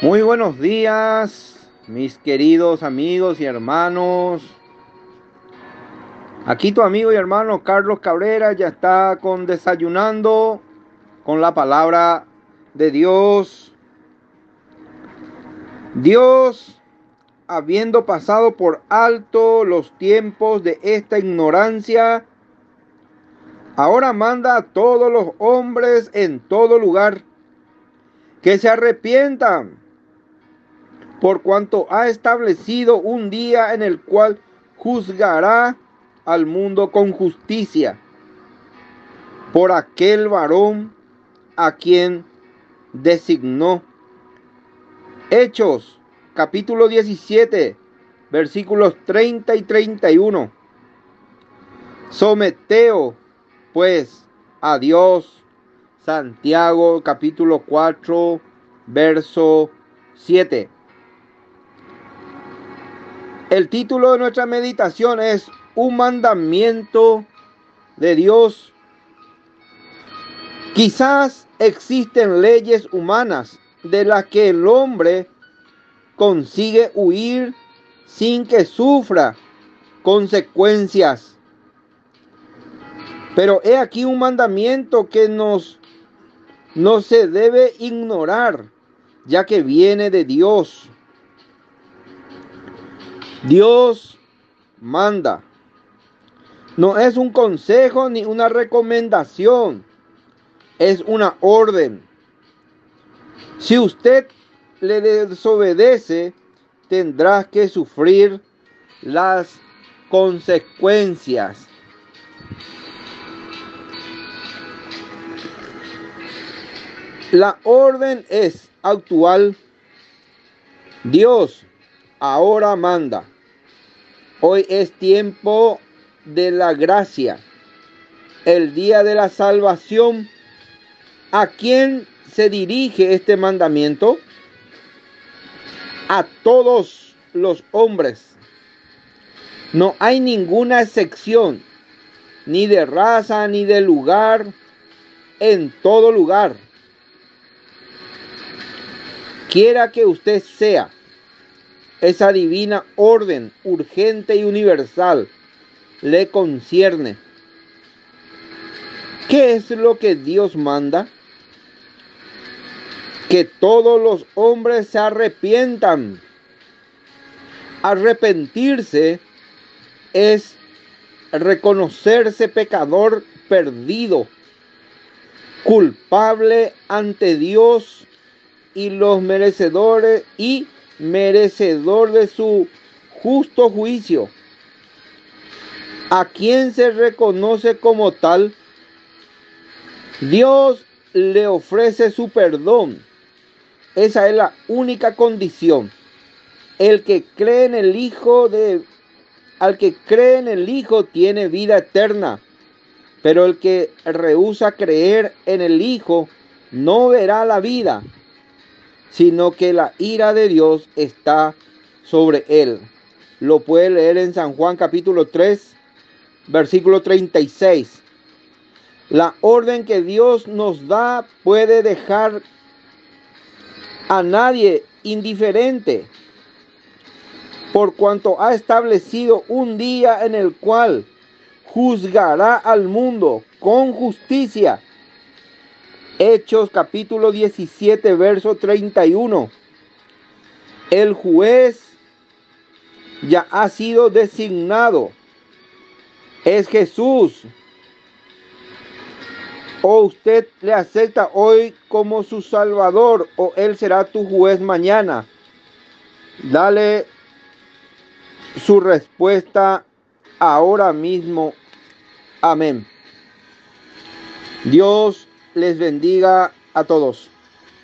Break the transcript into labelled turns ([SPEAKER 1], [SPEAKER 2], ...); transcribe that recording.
[SPEAKER 1] Muy buenos días, mis queridos amigos y hermanos. Aquí tu amigo y hermano Carlos Cabrera ya está con desayunando con la palabra de Dios. Dios, habiendo pasado por alto los tiempos de esta ignorancia, ahora manda a todos los hombres en todo lugar que se arrepientan por cuanto ha establecido un día en el cual juzgará al mundo con justicia por aquel varón a quien designó. Hechos, capítulo 17, versículos 30 y 31. Someteo, pues, a Dios. Santiago, capítulo 4, verso 7. El título de nuestra meditación es Un mandamiento de Dios. Quizás existen leyes humanas de las que el hombre consigue huir sin que sufra consecuencias. Pero he aquí un mandamiento que nos no se debe ignorar, ya que viene de Dios. Dios manda. No es un consejo ni una recomendación. Es una orden. Si usted le desobedece, tendrá que sufrir las consecuencias. La orden es actual. Dios ahora manda. Hoy es tiempo de la gracia, el día de la salvación. ¿A quién se dirige este mandamiento? A todos los hombres. No hay ninguna excepción, ni de raza, ni de lugar, en todo lugar. Quiera que usted sea esa divina orden urgente y universal le concierne. ¿Qué es lo que Dios manda? Que todos los hombres se arrepientan. Arrepentirse es reconocerse pecador perdido, culpable ante Dios y los merecedores y merecedor de su justo juicio. A quien se reconoce como tal, Dios le ofrece su perdón. Esa es la única condición. El que cree en el Hijo de al que cree en el Hijo tiene vida eterna, pero el que rehúsa creer en el Hijo no verá la vida, sino que la ira de Dios está sobre él. Lo puede leer en San Juan capítulo 3, versículo 36. La orden que Dios nos da puede dejar a nadie indiferente, por cuanto ha establecido un día en el cual juzgará al mundo con justicia Hechos capítulo 17, verso 31. El juez ya ha sido designado. Es Jesús. O usted le acepta hoy como su Salvador o Él será tu juez mañana. Dale su respuesta ahora mismo. Amén. Dios les bendiga a todos.